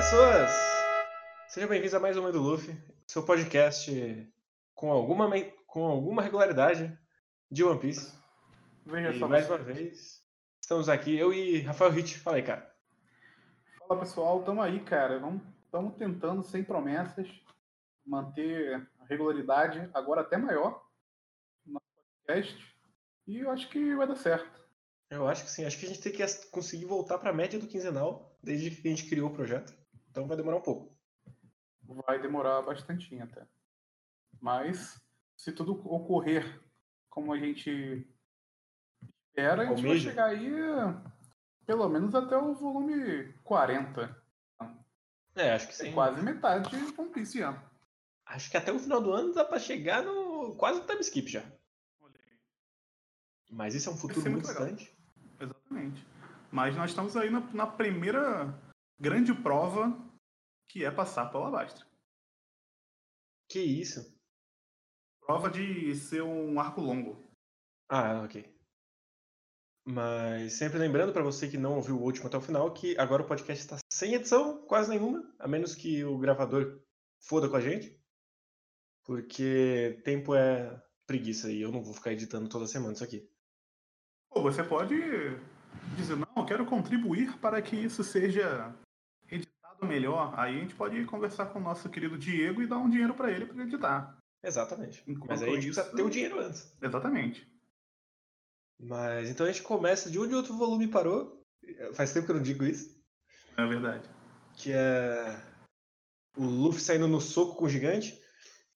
pessoas! Sejam bem-vindos a mais um do Luffy, seu podcast com alguma, com alguma regularidade de One Piece. Veja e só. mais uma vez, estamos aqui, eu e Rafael Hit. Fala aí, cara. Fala pessoal, estamos aí, cara. Estamos tentando, sem promessas, manter a regularidade, agora até maior, no podcast. E eu acho que vai dar certo. Eu acho que sim. Acho que a gente tem que conseguir voltar para a média do quinzenal desde que a gente criou o projeto. Então vai demorar um pouco. Vai demorar bastante até. Mas, se tudo ocorrer como a gente espera, a gente vai chegar aí pelo menos até o volume 40. É, acho que sim. É quase metade de One Piece já. Acho que até o final do ano dá para chegar no quase no time skip já. Mas isso é um futuro muito, muito distante. Exatamente. Mas nós estamos aí na, na, primeira grande prova que é passar pela Alabastra. Que isso? Prova de ser um arco longo. Ah, ok. Mas sempre lembrando para você que não ouviu o último até o final que agora o podcast está sem edição, quase nenhuma, a menos que o gravador foda com a gente. Porque tempo é preguiça e eu não vou ficar editando toda semana isso aqui. Pô, você pode dizer, não, eu quero contribuir para que isso seja melhor. Aí a gente pode conversar com o nosso querido Diego e dar um dinheiro para ele para editar. Exatamente. Enquanto Mas aí a gente isso... precisa ter o dinheiro antes. Exatamente. Mas então a gente começa de onde outro volume parou. Faz tempo que eu não digo isso. É verdade. Que é o Luffy saindo no soco com o gigante.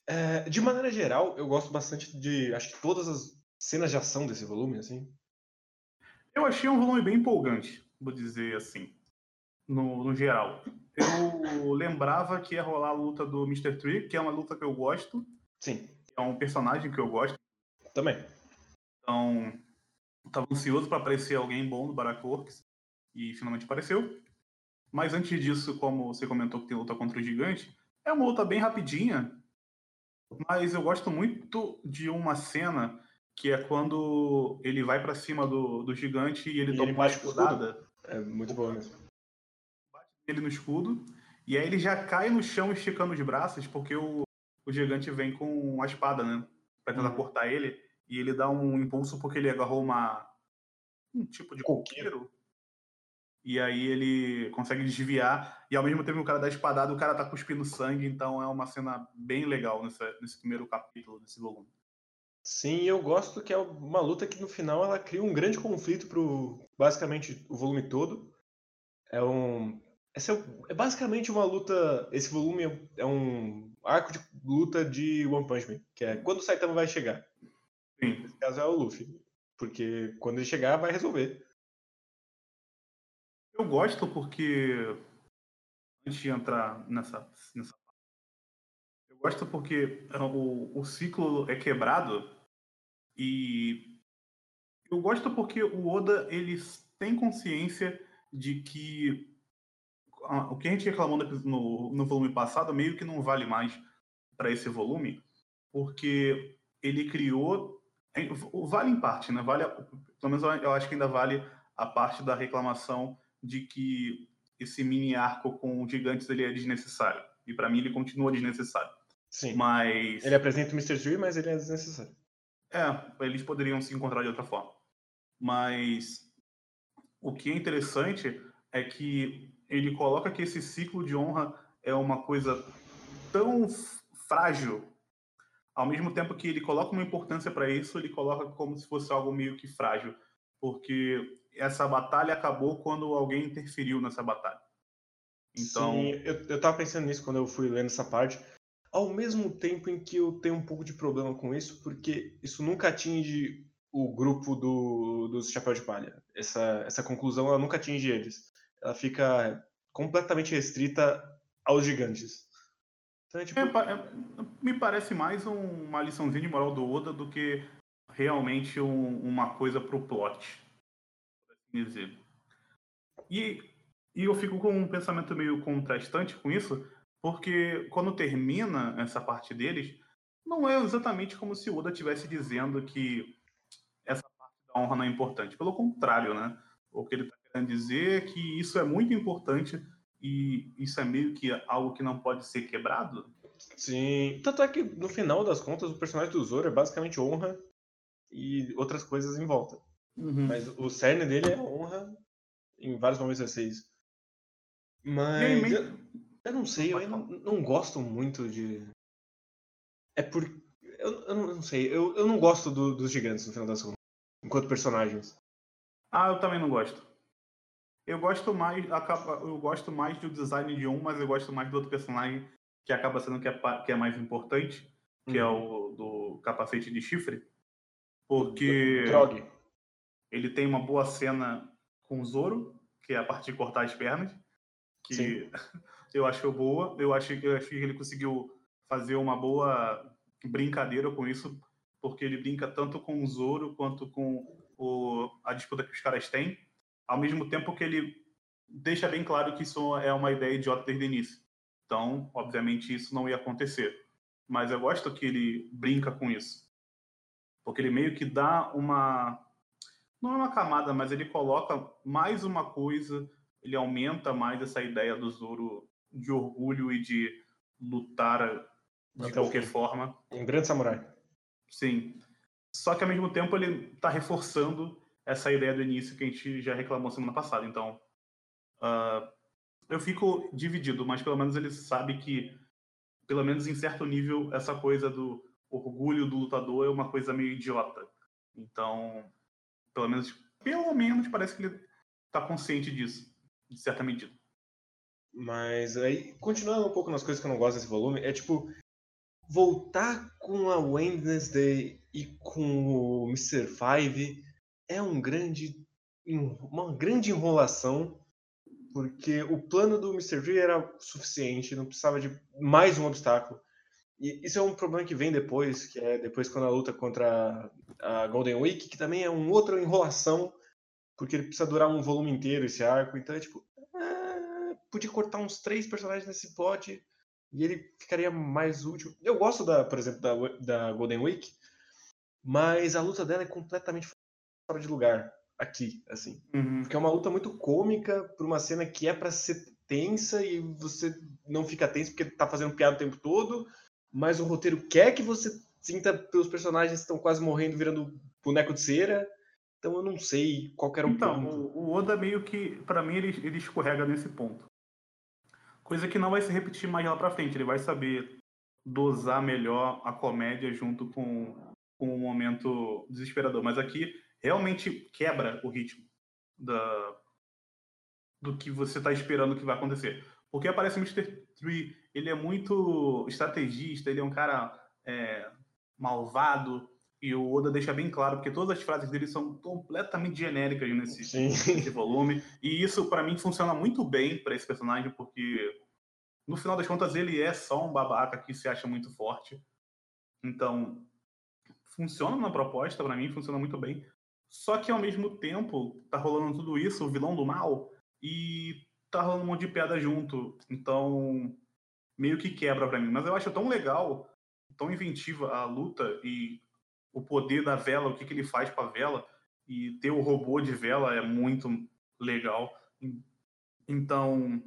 É, de maneira geral, eu gosto bastante de. Acho que todas as cenas de ação desse volume, assim. Eu achei um volume bem empolgante, vou dizer assim, no, no geral. Eu lembrava que ia rolar a luta do Mr. Tree, que é uma luta que eu gosto. Sim. É um personagem que eu gosto. Também. Então, estava ansioso para aparecer alguém bom no Baracorks e finalmente apareceu. Mas antes disso, como você comentou que tem luta contra o gigante, é uma luta bem rapidinha, mas eu gosto muito de uma cena que é quando ele vai para cima do, do gigante e ele e toma ele uma escudada. É muito bom mesmo. Ele no escudo, e aí ele já cai no chão esticando os braços, porque o, o gigante vem com a espada, né? Pra tentar hum. cortar ele, e ele dá um impulso porque ele agarrou uma um tipo de coqueiro. E aí ele consegue desviar, e ao mesmo tempo o cara dá espadada, o cara tá cuspindo sangue, então é uma cena bem legal nessa, nesse primeiro capítulo desse volume. Sim, eu gosto que é uma luta que no final ela cria um grande conflito pro basicamente o volume todo. É um essa é, é basicamente uma luta, esse volume é, é um arco de luta de One Punch Man, que é quando o Saitama vai chegar. Sim. Nesse caso é o Luffy, porque quando ele chegar vai resolver. Eu gosto porque antes de entrar nessa nessa eu gosto porque o, o ciclo é quebrado e eu gosto porque o Oda ele tem consciência de que o que a gente reclamou no, no volume passado meio que não vale mais para esse volume, porque ele criou. Vale em parte, né? Vale, pelo menos eu acho que ainda vale a parte da reclamação de que esse mini arco com gigantes ele é desnecessário. E para mim ele continua desnecessário. Sim. Mas. Ele apresenta o Mr. Tree, mas ele é desnecessário. É, eles poderiam se encontrar de outra forma. Mas o que é interessante é que ele coloca que esse ciclo de honra é uma coisa tão frágil. Ao mesmo tempo que ele coloca uma importância para isso, ele coloca como se fosse algo meio que frágil, porque essa batalha acabou quando alguém interferiu nessa batalha. Então, Sim, eu, eu tava pensando nisso quando eu fui lendo essa parte ao mesmo tempo em que eu tenho um pouco de problema com isso, porque isso nunca atinge o grupo do, dos Chapéu de Palha. Essa, essa conclusão ela nunca atinge eles. Ela fica completamente restrita aos gigantes. Então, é, tipo... é, é, me parece mais um, uma liçãozinha de moral do Oda do que realmente um, uma coisa pro plot. Por assim dizer. E, e eu fico com um pensamento meio contrastante com isso, porque quando termina essa parte deles, não é exatamente como se o Oda estivesse dizendo que essa parte da honra não é importante. Pelo contrário, né? O que ele está dizer que isso é muito importante e isso é meio que algo que não pode ser quebrado. Sim, tanto é que no final das contas o personagem do Zoro é basicamente honra e outras coisas em volta. Uhum. Mas o cerne dele é honra em vários momentos isso. Mas eu, eu, não sei, eu não, não, gosto muito de. É por. Eu, eu, não, sei, eu, eu não gosto do, dos gigantes no final das contas, enquanto personagens. Ah, eu também não gosto. Eu gosto mais, eu gosto mais do design de um, mas eu gosto mais do outro personagem que acaba sendo que é, que é mais importante, que é uhum. é o do capacete de chifre, porque Drog. ele tem uma boa cena com o Zoro, que é a parte de cortar as pernas, que Sim. eu acho boa. Eu acho, eu acho que ele conseguiu fazer uma boa brincadeira com isso, porque ele brinca tanto com o Zoro quanto com o, a disputa que os caras têm ao mesmo tempo que ele deixa bem claro que isso é uma ideia idiota desde o início. Então, obviamente, isso não ia acontecer. Mas eu gosto que ele brinca com isso. Porque ele meio que dá uma. Não é uma camada, mas ele coloca mais uma coisa, ele aumenta mais essa ideia do Zoro de orgulho e de lutar de Até qualquer forma. Um grande samurai. Sim. Só que ao mesmo tempo ele está reforçando essa ideia do início que a gente já reclamou semana passada. Então, uh, eu fico dividido, mas pelo menos ele sabe que, pelo menos em certo nível, essa coisa do orgulho do lutador é uma coisa meio idiota. Então, pelo menos, pelo menos parece que ele está consciente disso, de certa medida. Mas aí, continuando um pouco nas coisas que eu não gosto desse volume, é tipo voltar com a Wednesday e com o Mr. Five é um grande, uma grande enrolação, porque o plano do Mr. V era suficiente, não precisava de mais um obstáculo. E isso é um problema que vem depois, que é depois quando a luta contra a Golden Week, que também é uma outra enrolação, porque ele precisa durar um volume inteiro esse arco. Então é tipo, ah, podia cortar uns três personagens nesse plot e ele ficaria mais útil. Eu gosto da, por exemplo, da, da Golden Week, mas a luta dela é completamente fora de lugar aqui, assim. Uhum. Porque é uma luta muito cômica por uma cena que é para ser tensa e você não fica tenso porque tá fazendo piada o tempo todo, mas o roteiro quer que você sinta pelos personagens que estão quase morrendo, virando boneco de cera. Então eu não sei qual era o então, ponto. o Oda meio que, para mim, ele, ele escorrega nesse ponto. Coisa que não vai se repetir mais lá pra frente. Ele vai saber dosar melhor a comédia junto com, com o momento desesperador. Mas aqui realmente quebra o ritmo da, do que você está esperando que vai acontecer. Porque aparece o Mr. Tree, ele é muito estrategista, ele é um cara é, malvado, e o Oda deixa bem claro, porque todas as frases dele são completamente genéricas nesse, nesse volume, e isso para mim funciona muito bem para esse personagem, porque no final das contas ele é só um babaca que se acha muito forte. Então, funciona na proposta, para mim funciona muito bem. Só que ao mesmo tempo tá rolando tudo isso, o vilão do mal, e tá rolando um monte de piada junto. Então, meio que quebra para mim. Mas eu acho tão legal, tão inventiva a luta e o poder da vela, o que, que ele faz com a vela, e ter o robô de vela é muito legal. Então,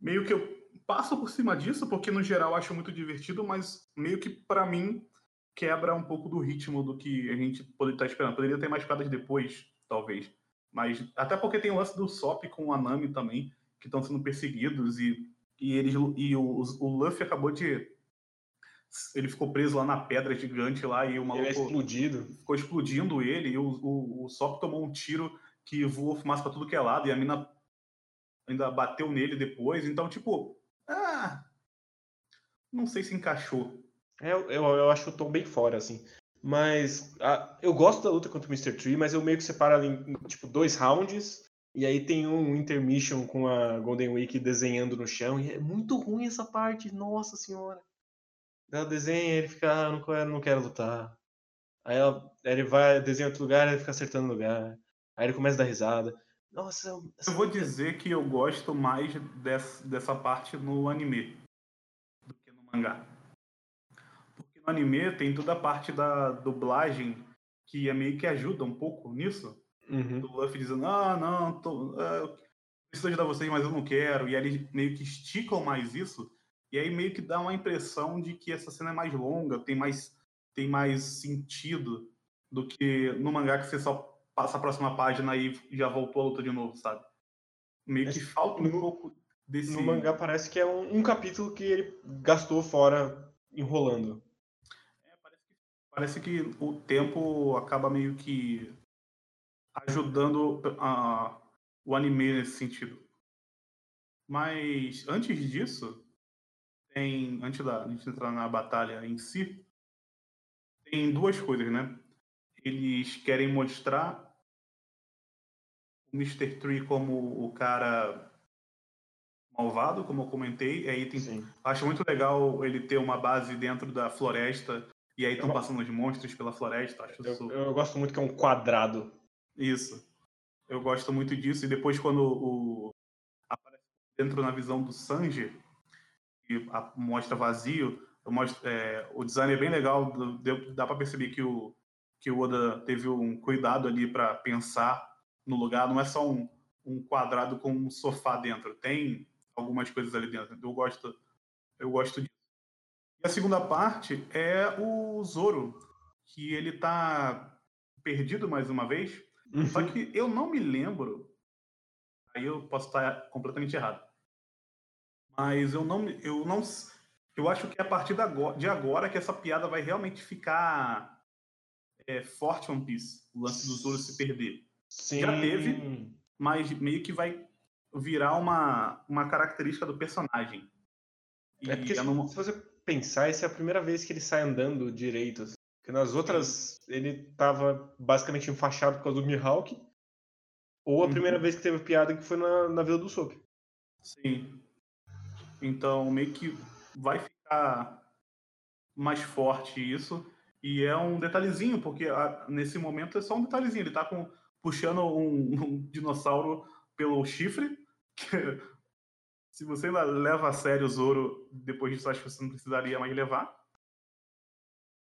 meio que eu passo por cima disso, porque no geral eu acho muito divertido, mas meio que para mim quebra um pouco do ritmo do que a gente poderia estar esperando. Poderia ter mais piadas depois, talvez. Mas até porque tem o lance do Sop com o Anami também, que estão sendo perseguidos e, e eles e o, o Luffy acabou de ele ficou preso lá na pedra gigante lá e o maluco ele é explodido. ficou explodindo ele e o, o, o Sop tomou um tiro que voou fumaça para tudo que é lado e a mina ainda bateu nele depois. Então, tipo, ah, não sei se encaixou. É, eu, eu acho o tom bem fora, assim. Mas a, eu gosto da luta contra o Mr. Tree, mas eu meio que separo ali em tipo, dois rounds. E aí tem um intermission com a Golden Week desenhando no chão. E é muito ruim essa parte, nossa senhora. Ela desenha, ele fica, ah, não quero, não quero lutar. Aí ela, ele vai, desenha outro lugar, ele fica acertando lugar. Aí ele começa a dar risada. Nossa, eu vou dizer que eu gosto mais dessa, dessa parte no anime do que no mangá no anime tem toda a parte da dublagem que é meio que ajuda um pouco nisso. Uhum. Do Luffy dizendo, ah, não, tô, uh, preciso ajudar vocês, mas eu não quero. E aí eles meio que esticam mais isso. E aí meio que dá uma impressão de que essa cena é mais longa, tem mais, tem mais sentido do que no mangá que você só passa a próxima página e já voltou a luta de novo, sabe? Meio que falta um no, pouco desse. No mangá parece que é um, um capítulo que ele gastou fora enrolando. Parece, que, parece que o tempo acaba meio que ajudando a, o anime nesse sentido. Mas antes disso, tem antes da gente entrar na batalha em si, tem duas coisas, né? Eles querem mostrar o Mr. Tree como o cara malvado, como eu comentei. E aí tem, acho muito legal ele ter uma base dentro da floresta e aí estão passando os monstros pela floresta. Acho eu, eu gosto muito que é um quadrado. Isso. Eu gosto muito disso. E depois quando o aparece dentro na visão do Sanji e mostra vazio, mostro, é, o design é bem legal. Dá para perceber que o que o Oda teve um cuidado ali para pensar no lugar. Não é só um, um quadrado com um sofá dentro. Tem algumas coisas ali dentro. Eu gosto, eu gosto disso. A segunda parte é o Zoro, que ele tá perdido mais uma vez. Uhum. Só que eu não me lembro. Aí eu posso estar completamente errado. Mas eu não, eu não, eu acho que é a partir de agora que essa piada vai realmente ficar é, forte One Piece, o lance do Zoro se perder. Sim. Já teve, mas meio que vai virar uma, uma característica do personagem. E é porque se, não... se, você pensar, essa é a primeira vez que ele sai andando direito. Assim. Porque nas outras ele tava basicamente enfaixado por causa do Mihawk. Ou a uhum. primeira vez que teve piada que foi na, na Vila do Soap. Sim. Então meio que vai ficar mais forte isso. E é um detalhezinho, porque a, nesse momento é só um detalhezinho. Ele tá com, puxando um, um dinossauro pelo chifre que, se você leva a sério o Zoro, depois disso acho que você não precisaria mais levar.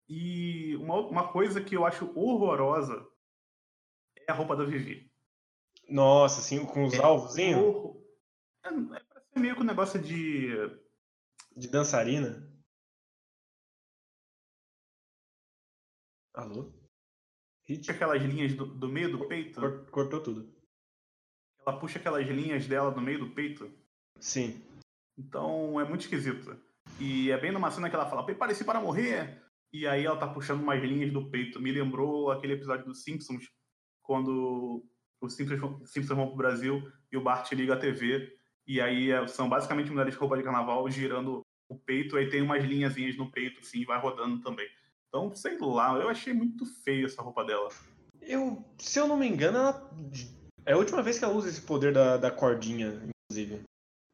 E uma, uma coisa que eu acho horrorosa é a roupa da Vivi. Nossa, assim, com os é, alvos? É, é pra ser meio que um negócio de. De dançarina? Alô? Hit? Aquelas linhas do, do meio do peito? Cortou tudo. Ela puxa aquelas linhas dela no meio do peito. Sim. Então é muito esquisito. E é bem numa cena que ela fala, prepare-se para morrer! E aí ela tá puxando umas linhas do peito. Me lembrou aquele episódio dos Simpsons, quando os Simpsons, Simpsons vão pro Brasil e o Bart liga a TV. E aí é, são basicamente mulheres de roupa de carnaval girando o peito, aí tem umas linhazinhas no peito, assim, e vai rodando também. Então, sei lá, eu achei muito feio essa roupa dela. Eu, se eu não me engano, ela é a última vez que ela usa esse poder da, da cordinha, inclusive.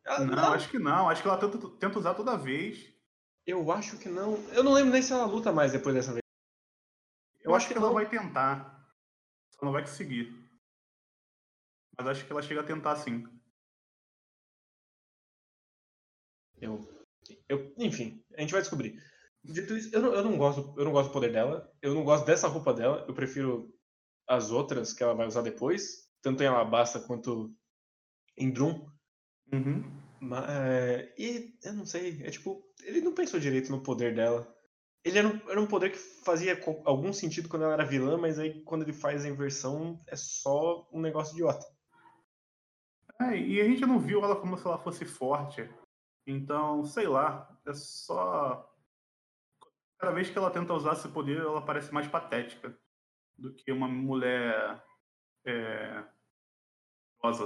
Ela, não, acho que não. Acho que ela tenta, tenta usar toda vez. Eu acho que não. Eu não lembro nem se ela luta mais depois dessa vez. Eu, eu acho, que, que ela não. vai tentar. Só não vai conseguir. Mas acho que ela chega a tentar sim. Eu, eu, enfim, a gente vai descobrir. Dito isso, eu não, eu não gosto, eu não gosto do poder dela. Eu não gosto dessa roupa dela. Eu prefiro as outras que ela vai usar depois tanto em Alabasta quanto em Drum. Uhum. Mas, é, e eu não sei, é tipo, ele não pensou direito no poder dela. Ele era um, era um poder que fazia algum sentido quando ela era vilã, mas aí quando ele faz a inversão é só um negócio idiota. É, e a gente não viu ela como se ela fosse forte. Então, sei lá, é só. Cada vez que ela tenta usar esse poder, ela parece mais patética do que uma mulher é,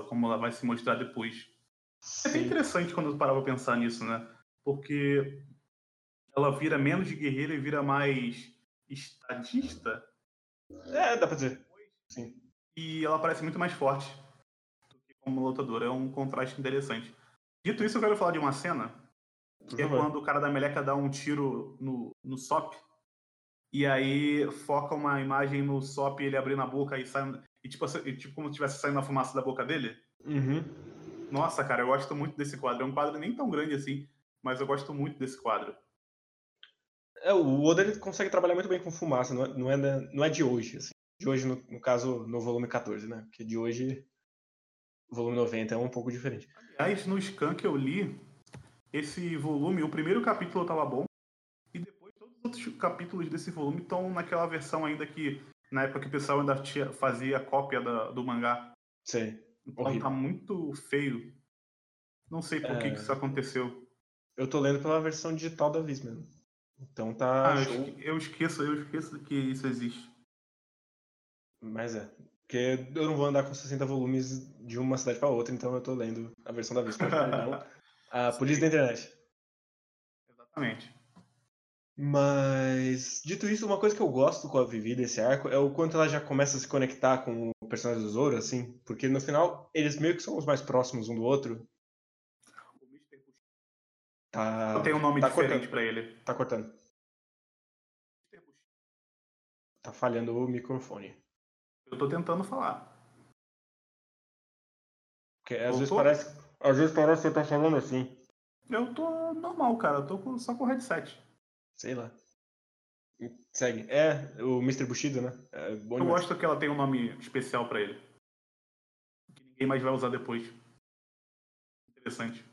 como ela vai se mostrar depois. É bem interessante quando eu parava pra pensar nisso, né? Porque ela vira menos de guerreira e vira mais estadista. É, dá pra dizer. Sim. E ela parece muito mais forte do que como lutadora. É um contraste interessante. Dito isso, eu quero falar de uma cena. Que é quando o cara da meleca dá um tiro no, no Sop. E aí foca uma imagem no Sop, ele abrindo a boca e sai, e tipo, e, tipo como se estivesse saindo a fumaça da boca dele. Uhum. Nossa, cara, eu gosto muito desse quadro. É um quadro nem tão grande assim, mas eu gosto muito desse quadro. É, o Oda ele consegue trabalhar muito bem com fumaça, não é, não é, não é de hoje, assim. De hoje, no, no, caso, no volume 14, né? Porque de hoje O volume 90 é um pouco diferente. Aliás, no scan que eu li, esse volume, o primeiro capítulo estava bom, e depois todos os outros capítulos desse volume estão naquela versão ainda que, na época que o pessoal ainda tinha, fazia cópia da, do mangá. Sei. Então Horrível. tá muito feio. Não sei por é... que, isso aconteceu. Eu tô lendo pela versão digital da Viz mesmo. Então tá. Ah, eu esqueço, eu esqueço que isso existe. Mas é. Porque eu não vou andar com 60 volumes de uma cidade para outra, então eu tô lendo a versão da Viz. a polícia da internet. Exatamente. Mas, dito isso, uma coisa que eu gosto com a Vivi desse arco é o quanto ela já começa a se conectar com o personagem do Zoro, assim, porque no final eles meio que são os mais próximos um do outro. Tá. Eu tenho um nome tá diferente para ele. Tá cortando. Tá falhando o microfone. Eu tô tentando falar. Porque às vezes parece. Às vezes parece que você tá falando assim. Eu tô normal, cara. Eu tô só com headset. Sei lá. Segue. É, o Mr. Bushido, né? É eu demais. gosto que ela tem um nome especial para ele. Que ninguém mais vai usar depois. Interessante.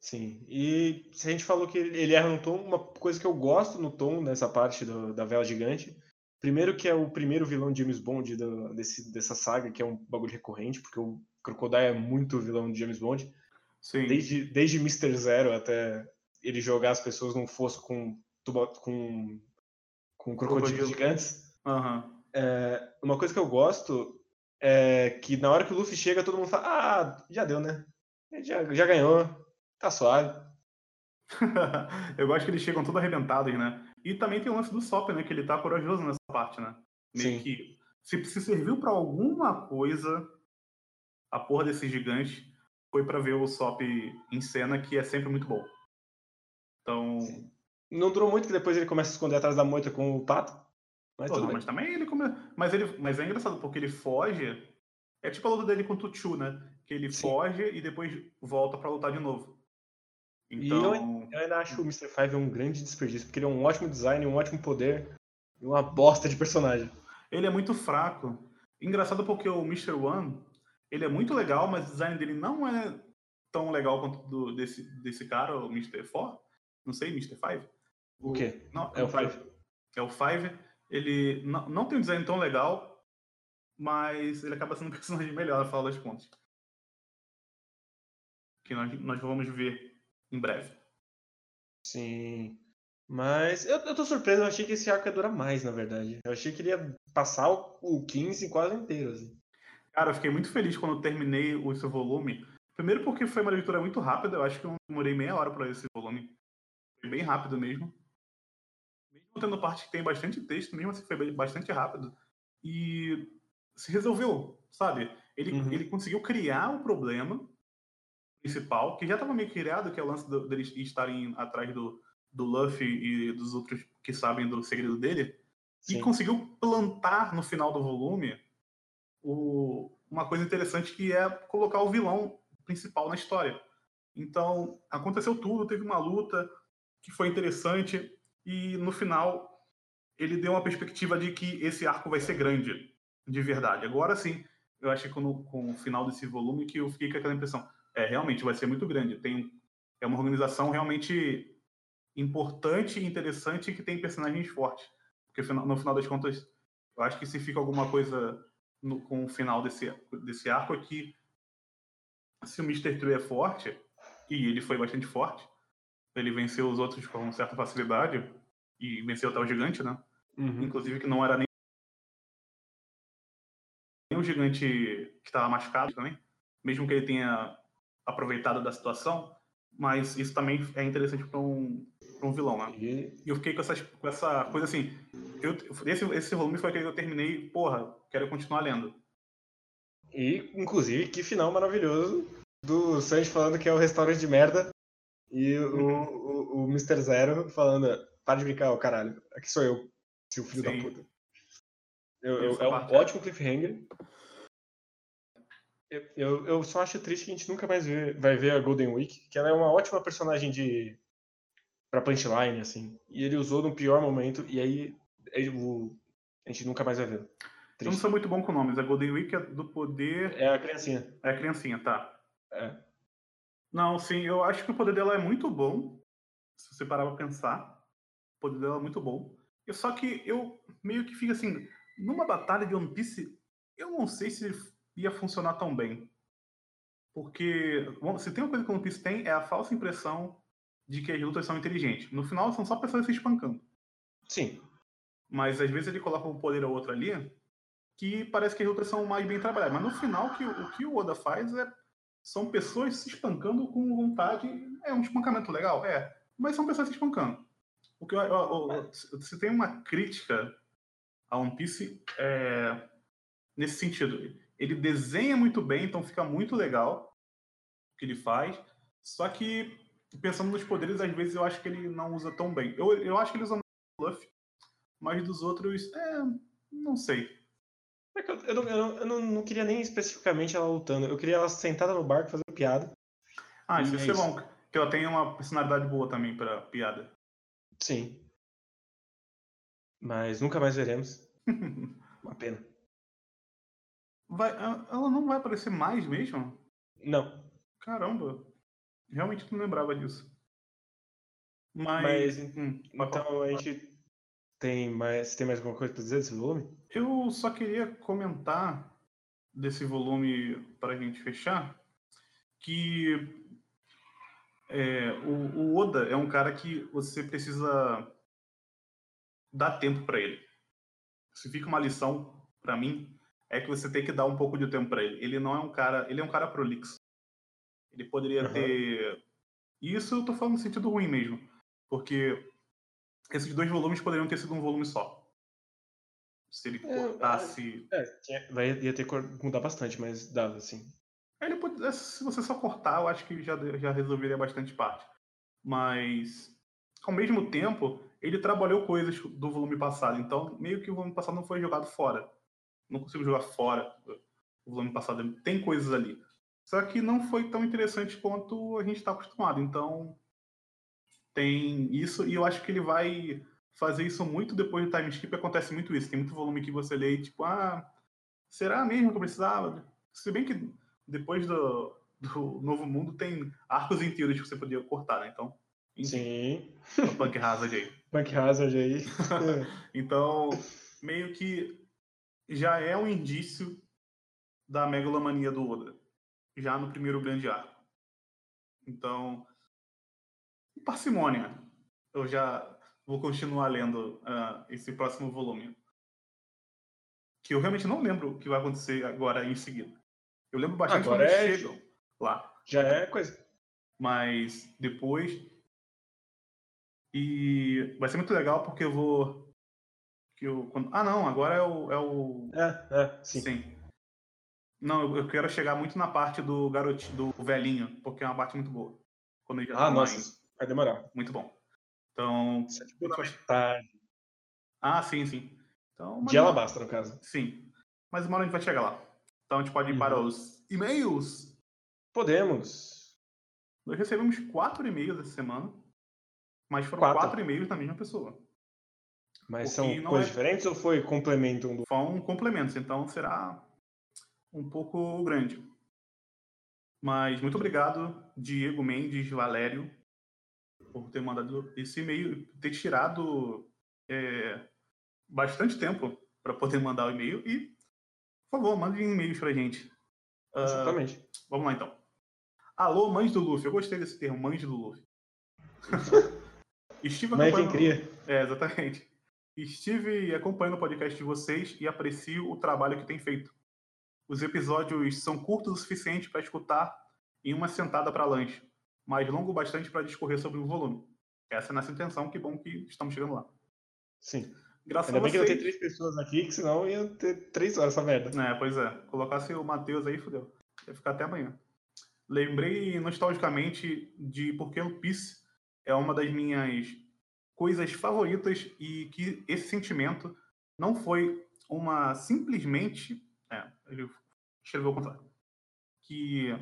Sim. E se a gente falou que ele erra no tom, uma coisa que eu gosto no tom nessa parte do, da vela gigante. Primeiro que é o primeiro vilão de James Bond do, desse, dessa saga, que é um bagulho recorrente, porque o Crocodile é muito vilão de James Bond. Sim. Desde, desde Mr. Zero até ele jogar as pessoas num fosso com, com, com crocodilos gigantes. Uhum. É, uma coisa que eu gosto é que na hora que o Luffy chega, todo mundo fala: Ah, já deu, né? Já, já ganhou, tá suave. eu gosto que eles chegam todos arrebentados, né? E também tem o lance do Sop, né? Que ele tá corajoso nessa parte, né? Meio Sim. que se, se serviu para alguma coisa a porra desse gigante foi para ver o Sop em cena, que é sempre muito bom. Então. Sim. Não durou muito que depois ele começa a esconder atrás da moita com o pato. Mas, Pô, não, mas também ele come... mas ele Mas é engraçado, porque ele foge. É tipo a luta dele com o Tuchu, né? Que ele Sim. foge e depois volta para lutar de novo. Então... E eu, eu, ainda acho o Mr. Five um grande desperdício, porque ele é um ótimo design, um ótimo poder e uma bosta de personagem. Ele é muito fraco. Engraçado porque o Mr. One, ele é muito legal, mas o design dele não é tão legal quanto do, desse, desse cara, o Mr. Four. Não sei, Mr. Five? O, o quê? Não, é o Five. É o Five. Ele não, não tem um design tão legal, mas ele acaba sendo um personagem melhor, final das contas. Que nós, nós vamos ver em breve. Sim. Mas eu, eu tô surpreso, eu achei que esse arco ia durar mais, na verdade. Eu achei que ele ia passar o, o 15 quase inteiro, assim. Cara, eu fiquei muito feliz quando terminei o seu volume. Primeiro porque foi uma leitura muito rápida, eu acho que eu demorei meia hora para esse volume. Bem rápido mesmo. Mesmo tendo parte que tem bastante texto, mesmo assim foi bastante rápido. E se resolveu, sabe? Ele, uhum. ele conseguiu criar o problema principal, que já estava meio criado, que é o lance deles de estarem atrás do, do Luffy e dos outros que sabem do segredo dele. Sim. E conseguiu plantar no final do volume o, uma coisa interessante que é colocar o vilão principal na história. Então, aconteceu tudo, teve uma luta, que foi interessante e no final ele deu uma perspectiva de que esse arco vai ser grande, de verdade. Agora sim, eu acho que com, com o final desse volume que eu fiquei com aquela impressão, é realmente vai ser muito grande. Tem é uma organização realmente importante e interessante que tem personagens fortes. Porque no final das contas, eu acho que se fica alguma coisa no, com o final desse, desse arco aqui, é se o Mr. Tree é forte, e ele foi bastante forte, ele venceu os outros com certa facilidade e venceu até o gigante, né? Uhum. Inclusive que não era nem o gigante que estava machucado também, mesmo que ele tenha aproveitado da situação, mas isso também é interessante para um, um vilão, né? E eu fiquei com, essas, com essa coisa assim, eu, esse, esse volume foi aquele que eu terminei, porra, quero continuar lendo. E, inclusive, que final maravilhoso do Sanji falando que é o restaurante de merda e o, o, o Mr. Zero falando, para de brincar, caralho, aqui sou eu, seu filho Sim. da puta. Eu, eu, é um é. ótimo cliffhanger. Eu, eu, só acho triste que a gente nunca mais vê, vai ver a Golden Week, que ela é uma ótima personagem de pra punchline, assim. E ele usou no pior momento, e aí, aí o, a gente nunca mais vai ver. Eu não sou muito bom com nomes. A Golden Week é do poder. É a criancinha. É a criancinha, tá. É. Não, sim, eu acho que o poder dela é muito bom. Se você parar pra pensar. O poder dela é muito bom. Só que eu meio que fico assim. Numa batalha de One Piece, eu não sei se ia funcionar tão bem. Porque se tem uma coisa que o One Piece tem, é a falsa impressão de que as lutas são inteligentes. No final, são só pessoas se espancando. Sim. Mas às vezes ele coloca um poder ou outro ali que parece que as lutas são mais bem trabalhadas. Mas no final, que, o que o Oda faz é. São pessoas se espancando com vontade. É um espancamento legal? É. Mas são pessoas se espancando. O que eu, eu, eu, se tem uma crítica a One Piece é, nesse sentido. Ele desenha muito bem, então fica muito legal o que ele faz. Só que, pensando nos poderes, às vezes eu acho que ele não usa tão bem. Eu, eu acho que ele usa Fluff, mas dos outros, é, não sei. É eu, não, eu, não, eu não, queria nem especificamente ela lutando. Eu queria ela sentada no barco fazendo piada. Ah, isso, é, é bom. Que ela tem uma personalidade boa também para piada. Sim. Mas nunca mais veremos. uma pena. Vai, ela não vai aparecer mais mesmo? Não. Caramba. Realmente não lembrava disso. Mas. Mas hum, então a gente tem mais. Tem mais alguma coisa para dizer desse volume? Eu só queria comentar desse volume para a gente fechar que é, o, o, Oda é um cara que você precisa dar tempo para ele. Se fica uma lição para mim é que você tem que dar um pouco de tempo para ele. Ele não é um cara, ele é um cara prolixo. Ele poderia uhum. ter e isso eu tô falando no sentido ruim mesmo, porque esses dois volumes poderiam ter sido um volume só. Se ele é, cortasse. É, vai, ia ter que mudar bastante, mas dava, assim. Ele pode, é, se você só cortar, eu acho que já, já resolveria bastante parte. Mas, ao mesmo tempo, ele trabalhou coisas do volume passado. Então, meio que o volume passado não foi jogado fora não consigo jogar fora o volume passado. Tem coisas ali. Só que não foi tão interessante quanto a gente está acostumado. Então, tem isso. E eu acho que ele vai fazer isso muito depois do time skip. Acontece muito isso. Tem muito volume que você lê e, tipo, ah, será mesmo que eu precisava? Se bem que depois do, do Novo Mundo tem arcos inteiros que você podia cortar, né? Então, Sim. Punk Hazard aí. Punk Hazard aí. então, meio que já é um indício da megalomania do Oda, já no primeiro grande arco. Então, parcimônia. Eu já vou continuar lendo uh, esse próximo volume. Que eu realmente não lembro o que vai acontecer agora em seguida. Eu lembro bastante agora quando é... chegam lá. Já é coisa. Mas depois. E vai ser muito legal porque eu vou que eu. Ah, não, agora é o. É, o... é, é sim. sim. Não, eu quero chegar muito na parte do garotinho, do velhinho, porque é uma parte muito boa. Quando ele já ah, tá nossa, vai demorar. Muito bom. Então. Tarde. Ah, sim, sim. Então, De ela basta, no caso. Sim. Mas uma hora a gente vai chegar lá. Então a gente pode ir uhum. para os e-mails. Podemos. Nós recebemos quatro e-mails essa semana. Mas foram quatro, quatro e-mails da mesma pessoa. Mas são coisas é... diferentes ou foi complemento um do... São complementos, então será um pouco grande. Mas muito obrigado, Diego Mendes Valério, por ter mandado esse e-mail, ter tirado é, bastante tempo para poder mandar o e-mail e, por favor, mande e-mails para a gente. Ah, Exatamente. Uh, vamos lá então. Alô, mães do Luffy. Eu gostei desse termo, mães do Luffy. Estive Mãe quem cria. É, exatamente. Estive acompanhando o podcast de vocês e aprecio o trabalho que tem feito. Os episódios são curtos o suficiente para escutar em uma sentada para lanche, mas longo bastante para discorrer sobre o volume. Essa é a nossa intenção, que bom que estamos chegando lá. Sim. Graças Ainda a bem vocês... que não tem três pessoas aqui, que senão ia ter três horas essa merda. É, pois é. Colocasse o Matheus aí, fodeu. Ia ficar até amanhã. Lembrei nostalgicamente de porque o Piece é uma das minhas coisas favoritas e que esse sentimento não foi uma simplesmente. É, ele escreveu o contrário. Que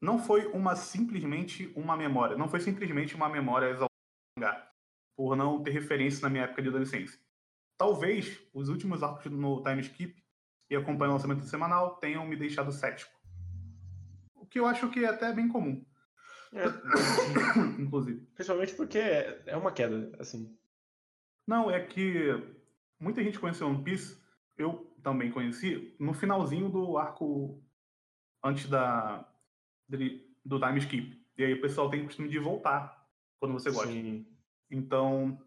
não foi uma simplesmente uma memória. Não foi simplesmente uma memória exaltada por não ter referência na minha época de adolescência. talvez os últimos arcos no time skip e acompanhando o lançamento semanal tenham me deixado cético. O que eu acho que é até bem comum. É. Inclusive. Principalmente porque é uma queda, assim. Não, é que muita gente conheceu One Piece, eu também conheci, no finalzinho do arco antes da do time skip. E aí o pessoal tem o costume de voltar quando você gosta. Sim. Então,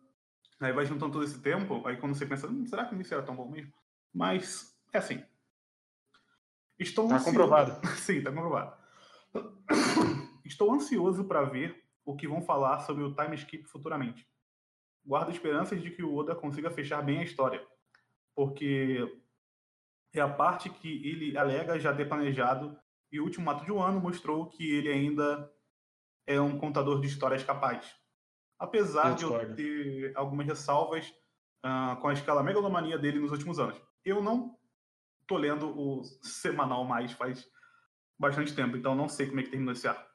aí vai juntando todo esse tempo, aí quando você pensa, hum, será que o início era tão bom mesmo? Mas, é assim. Estou tá ansioso... comprovado. Sim, tá comprovado. Estou ansioso para ver o que vão falar sobre o time skip futuramente. Guardo esperanças de que o Oda consiga fechar bem a história, porque é a parte que ele alega já ter planejado e o último ato de um ano mostrou que ele ainda é um contador de histórias capaz. Apesar eu de eu ter algumas ressalvas uh, com a escala megalomania dele nos últimos anos. Eu não tô lendo o semanal mais faz bastante tempo, então não sei como é que terminou esse arco.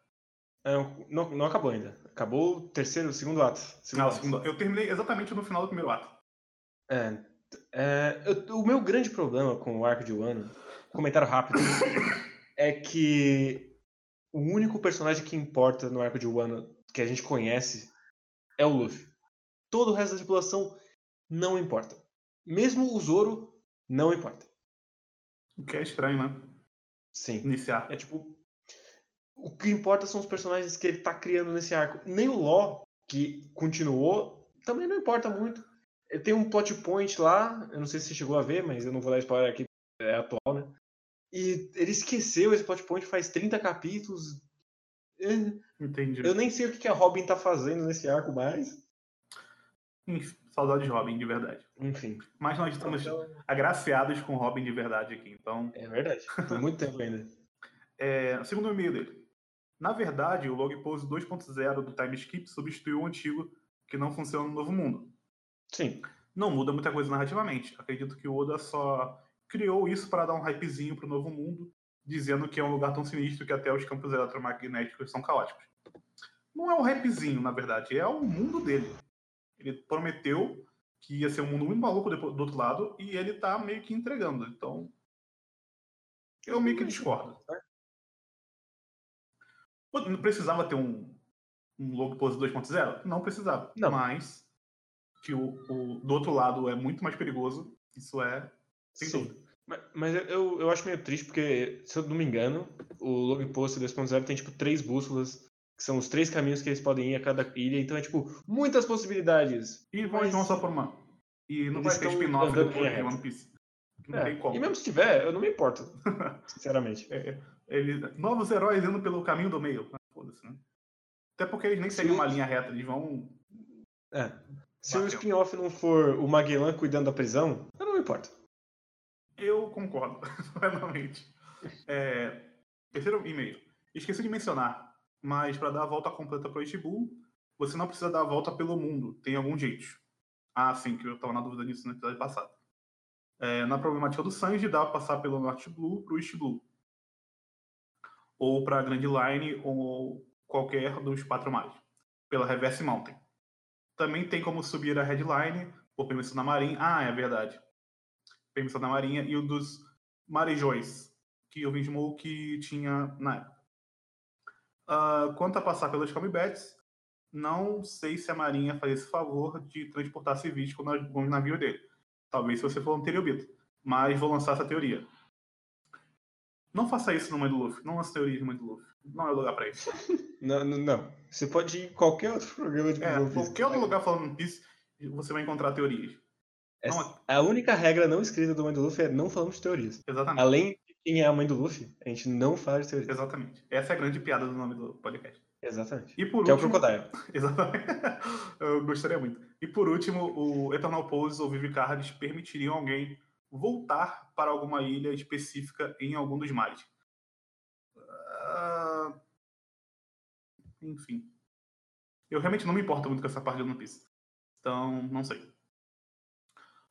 É, não, não acabou ainda. Acabou o terceiro, o segundo ato. Segundo ato. Segundo, eu terminei exatamente no final do primeiro ato. É. é eu, o meu grande problema com o arco de Wano, comentário rápido, é que o único personagem que importa no arco de Wano que a gente conhece é o Luffy. Todo o resto da tripulação não importa. Mesmo o Zoro não importa. O que é estranho, né? Sim. Iniciar. É tipo. O que importa são os personagens que ele tá criando nesse arco. Nem o Law, que continuou, também não importa muito. Ele tem um plot point lá, eu não sei se você chegou a ver, mas eu não vou dar spoiler aqui, é atual, né? E ele esqueceu esse plot point faz 30 capítulos. Entendi. Eu nem sei o que a Robin tá fazendo nesse arco mais. Enfim, saudade de Robin, de verdade. Enfim. Mas nós estamos então... agraciados com Robin de verdade aqui, então. É verdade. Por muito tempo ainda. É, segundo o e-mail dele. Na verdade, o Log Pose 2.0 do Time Skip substituiu o antigo, que não funciona no Novo Mundo. Sim. Não muda muita coisa narrativamente. Acredito que o Oda só criou isso para dar um hypezinho pro Novo Mundo, dizendo que é um lugar tão sinistro que até os campos eletromagnéticos são caóticos. Não é um hypezinho, na verdade, é o mundo dele. Ele prometeu que ia ser um mundo muito maluco do outro lado e ele tá meio que entregando. Então, eu meio que discordo. Não precisava ter um, um logo pose 2.0? Não precisava. Não. Mas que o, o, do outro lado é muito mais perigoso, isso é Sim. dúvida. Mas, mas eu, eu acho meio triste porque, se eu não me engano, o log post 2.0 tem tipo três bússolas que são os três caminhos que eles podem ir a cada ilha, então é tipo, muitas possibilidades. E vão mas... só por uma. E não vai ter spin-off depois de One Piece. Não é, tem como. E mesmo se tiver, eu não me importo. sinceramente. É, é, ele, novos heróis indo pelo caminho do meio. Ah, foda-se, né? Até porque eles nem seguem uma linha reta, eles vão. É. Se o spin-off não for o Magellan cuidando da prisão, eu não me importo. Eu concordo, plenamente. É, terceiro e-mail. Esqueci de mencionar mas para dar a volta completa para o Blue, você não precisa dar a volta pelo mundo, tem algum jeito. Ah, sim, que eu estava na dúvida nisso no episódio passado. É, na problemática do Sanji, dá para passar pelo North Blue para o East Blue. Ou para a Grand Line ou qualquer dos quatro mares, pela Reverse Mountain. Também tem como subir a Headline por permissão da Marinha. Ah, é verdade. Permissão da Marinha e o dos Marejões, que o Vin Smoke tinha na época. Uh, quanto a passar pelas comebacks, não sei se a Marinha faz esse favor de transportar civis com o navio dele. Talvez se você for um Teriobito. Mas vou lançar essa teoria. Não faça isso no Mãe do Luffy. Não lance teoria de Mãe do Luffy. Não é lugar pra isso. não, não, não, Você pode ir em qualquer outro programa de é, Qualquer outro lugar falando One Piece, você vai encontrar teorias. Essa, não, a única regra não escrita do Mãe do Luffy é não falamos de teorias. Exatamente. Além quem é a mãe do Luffy, a gente não fala de teoria. Exatamente. Essa é a grande piada do nome do podcast. Exatamente. E por que último... é o Crocodile. Exatamente. Eu gostaria muito. E por último, o Eternal Pose ou Vivi Cards permitiriam alguém voltar para alguma ilha específica em algum dos mares. Uh... Enfim. Eu realmente não me importo muito com essa parte de One Piece. Então, não sei.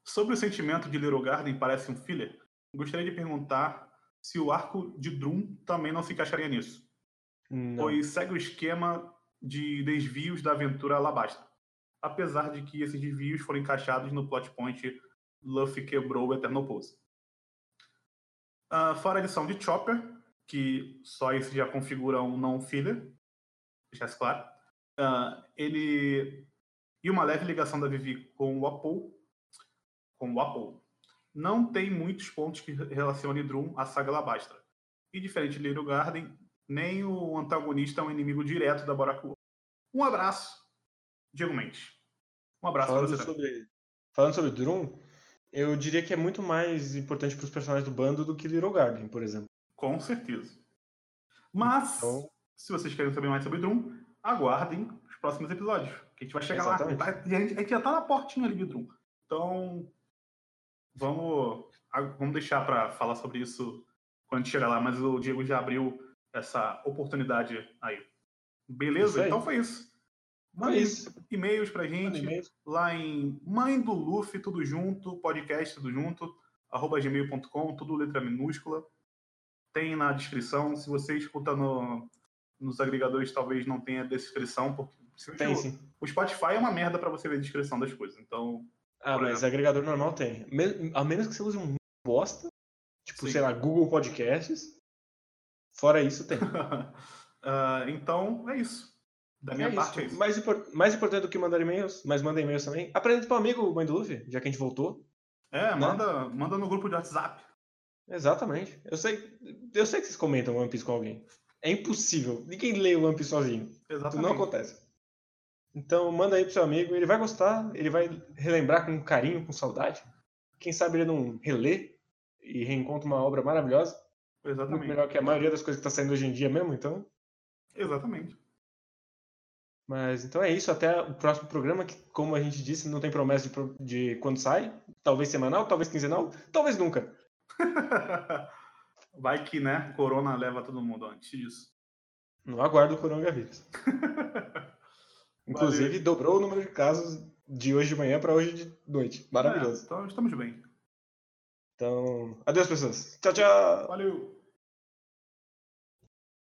Sobre o sentimento de Little Garden parece um filler, gostaria de perguntar se o arco de Drum também não se encaixaria nisso. Não. Pois segue o esquema de desvios da aventura Alabasta. Apesar de que esses desvios foram encaixados no plot point Luffy quebrou o Eternal Pose. Uh, fora a edição de Chopper, que só isso já configura um não filler, deixar isso claro. Uh, ele e uma leve ligação da Vivi com o Apple, com o Apple, não tem muitos pontos que relacionem Drum à saga Labastra. E diferente de Little Garden, nem o antagonista é um inimigo direto da Boraku. Um abraço, Diego Mendes. Um abraço falando você. Sobre, falando sobre Drum, eu diria que é muito mais importante para os personagens do bando do que Little Garden, por exemplo. Com certeza. Mas, então... se vocês querem saber mais sobre Drum, aguardem os próximos episódios. Que a gente vai chegar Exatamente. lá. Tá, a gente, a gente já tá na portinha ali de Drum. Então, vamos, vamos deixar para falar sobre isso quando chegar lá. Mas o Diego já abriu essa oportunidade aí. Beleza? Aí. Então foi isso. Manda e-mails pra gente lá em Mãe do Luffy, tudo junto, podcast tudo junto, arroba gmail.com, tudo letra minúscula. Tem na descrição. Se você escuta no, nos agregadores, talvez não tenha descrição, porque tem, sim. o Spotify é uma merda para você ver a descrição das coisas. Então. Ah, mas exemplo. agregador normal tem. A menos que você use um bosta, tipo, sim. sei lá, Google Podcasts. Fora isso, tem. uh, então, é isso. Da minha é parte, é isso. Mais, mais importante do que mandar e-mails, mas manda e-mails também. Apresenta pro amigo, mãe do Luffy, já que a gente voltou. É, né? manda, manda no grupo de WhatsApp. Exatamente. Eu sei, eu sei que vocês comentam One Piece com alguém. É impossível. Ninguém lê o One Piece sozinho. Exatamente. Isso não acontece. Então manda aí pro seu amigo, ele vai gostar, ele vai relembrar com carinho, com saudade. Quem sabe ele não relê e reencontra uma obra maravilhosa. Exatamente. Muito melhor que a maioria das coisas que está saindo hoje em dia mesmo, então. Exatamente. Mas então é isso, até o próximo programa, que, como a gente disse, não tem promessa de, de quando sai. Talvez semanal, talvez quinzenal, talvez nunca. Vai que, né? Corona leva todo mundo antes disso. Não aguardo o coronavírus. Inclusive, Valeu. dobrou o número de casos de hoje de manhã para hoje de noite. Maravilhoso. É, então estamos bem. Então, adeus, pessoas. Tchau, tchau. Valeu.